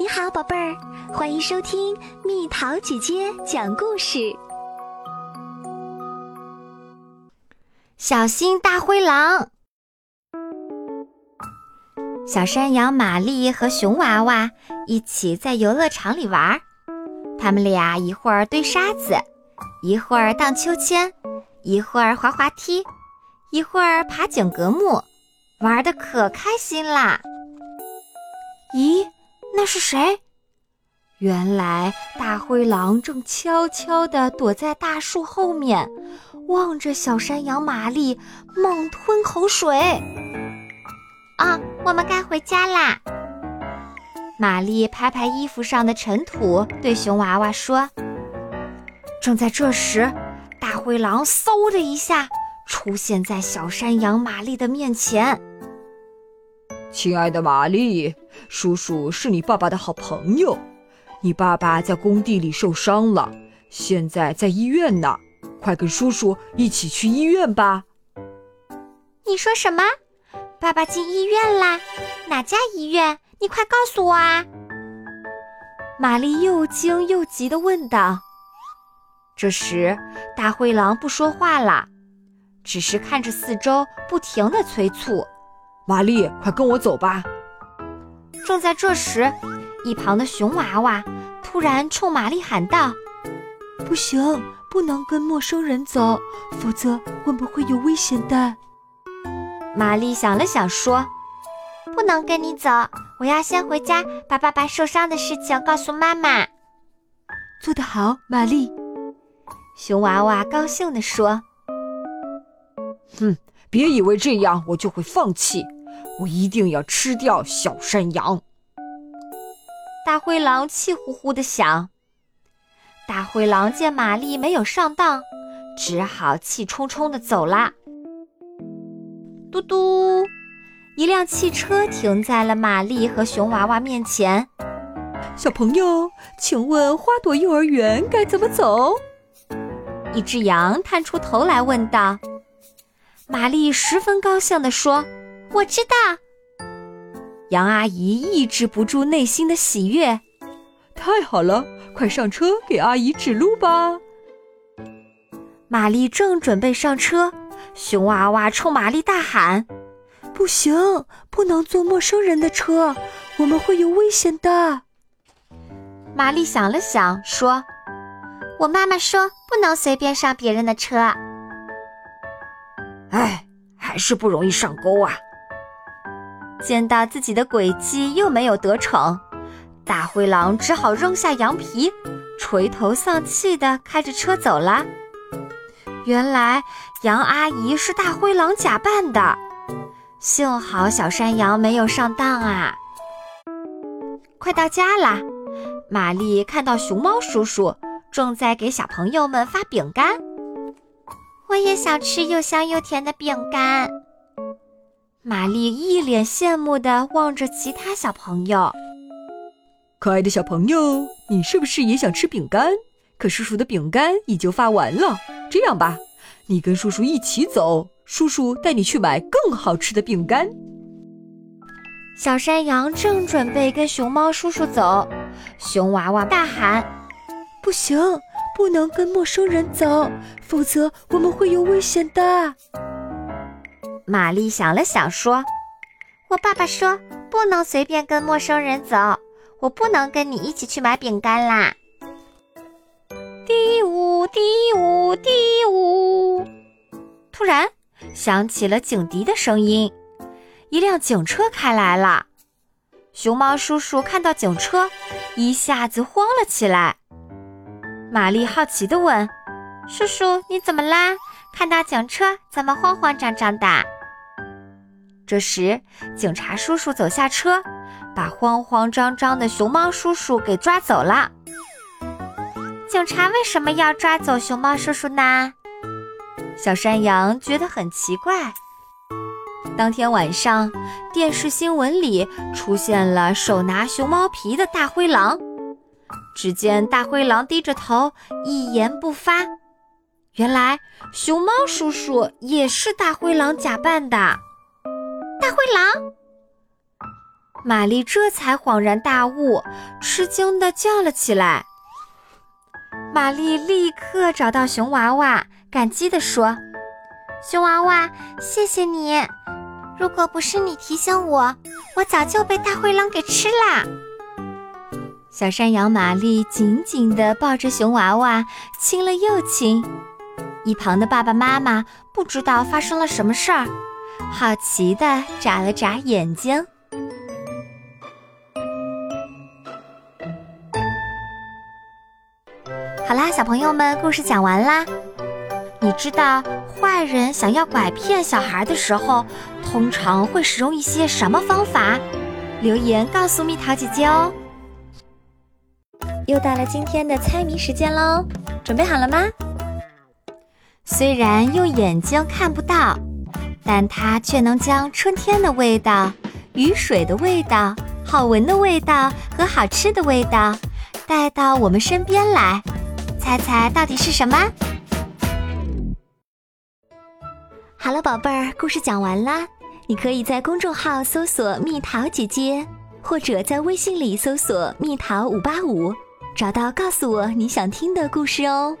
你好，宝贝儿，欢迎收听蜜桃姐姐讲故事。小心大灰狼！小山羊玛丽和熊娃娃一起在游乐场里玩，他们俩一会儿堆沙子，一会儿荡秋千，一会儿滑滑梯，一会儿爬井格木，玩的可开心啦！咦？那是谁？原来大灰狼正悄悄地躲在大树后面，望着小山羊玛丽猛吞口水。啊，我们该回家啦！玛丽拍拍衣服上的尘土，对熊娃娃说。正在这时，大灰狼嗖的一下出现在小山羊玛丽的面前。亲爱的玛丽，叔叔是你爸爸的好朋友。你爸爸在工地里受伤了，现在在医院呢。快跟叔叔一起去医院吧。你说什么？爸爸进医院啦？哪家医院？你快告诉我啊！玛丽又惊又急地问道。这时，大灰狼不说话了，只是看着四周，不停地催促。玛丽，快跟我走吧！正在这时，一旁的熊娃娃突然冲玛丽喊道：“不行，不能跟陌生人走，否则我们会有危险的。”玛丽想了想说：“不能跟你走，我要先回家，把爸爸受伤的事情告诉妈妈。”做得好，玛丽！熊娃娃高兴地说：“哼，别以为这样我就会放弃。”我一定要吃掉小山羊！大灰狼气呼呼地想。大灰狼见玛丽没有上当，只好气冲冲地走啦。嘟嘟，一辆汽车停在了玛丽和熊娃娃面前。小朋友，请问花朵幼儿园该怎么走？一只羊探出头来问道。玛丽十分高兴地说。我知道，杨阿姨抑制不住内心的喜悦。太好了，快上车给阿姨指路吧。玛丽正准备上车，熊娃娃冲玛丽大喊：“不行，不能坐陌生人的车，我们会有危险的。”玛丽想了想，说：“我妈妈说不能随便上别人的车。”哎，还是不容易上钩啊。见到自己的诡计又没有得逞，大灰狼只好扔下羊皮，垂头丧气地开着车走了。原来杨阿姨是大灰狼假扮的，幸好小山羊没有上当啊！快到家啦，玛丽看到熊猫叔叔正在给小朋友们发饼干，我也想吃又香又甜的饼干。玛丽一脸羡慕地望着其他小朋友。可爱的小朋友，你是不是也想吃饼干？可叔叔的饼干已经发完了。这样吧，你跟叔叔一起走，叔叔带你去买更好吃的饼干。小山羊正准备跟熊猫叔叔走，熊娃娃大喊：“不行，不能跟陌生人走，否则我们会有危险的。”玛丽想了想，说：“我爸爸说不能随便跟陌生人走，我不能跟你一起去买饼干啦。”嘀呜嘀呜嘀呜，突然响起了警笛的声音，一辆警车开来了。熊猫叔叔看到警车，一下子慌了起来。玛丽好奇地问：“叔叔，你怎么啦？看到警车怎么慌慌张张的？”这时，警察叔叔走下车，把慌慌张张的熊猫叔叔给抓走了。警察为什么要抓走熊猫叔叔呢？小山羊觉得很奇怪。当天晚上，电视新闻里出现了手拿熊猫皮的大灰狼。只见大灰狼低着头，一言不发。原来，熊猫叔叔也是大灰狼假扮的。大灰狼，玛丽这才恍然大悟，吃惊的叫了起来。玛丽立刻找到熊娃娃，感激地说：“熊娃娃，谢谢你！如果不是你提醒我，我早就被大灰狼给吃啦。”小山羊玛丽紧紧地抱着熊娃娃，亲了又亲。一旁的爸爸妈妈不知道发生了什么事儿，好奇的眨了眨眼睛。好啦，小朋友们，故事讲完啦。你知道坏人想要拐骗小孩的时候，通常会使用一些什么方法？留言告诉蜜桃姐姐哦。又到了今天的猜谜时间喽，准备好了吗？虽然用眼睛看不到，但它却能将春天的味道、雨水的味道、好闻的味道和好吃的味道带到我们身边来。猜猜到底是什么？好了，宝贝儿，故事讲完啦。你可以在公众号搜索“蜜桃姐姐”，或者在微信里搜索“蜜桃五八五”，找到告诉我你想听的故事哦。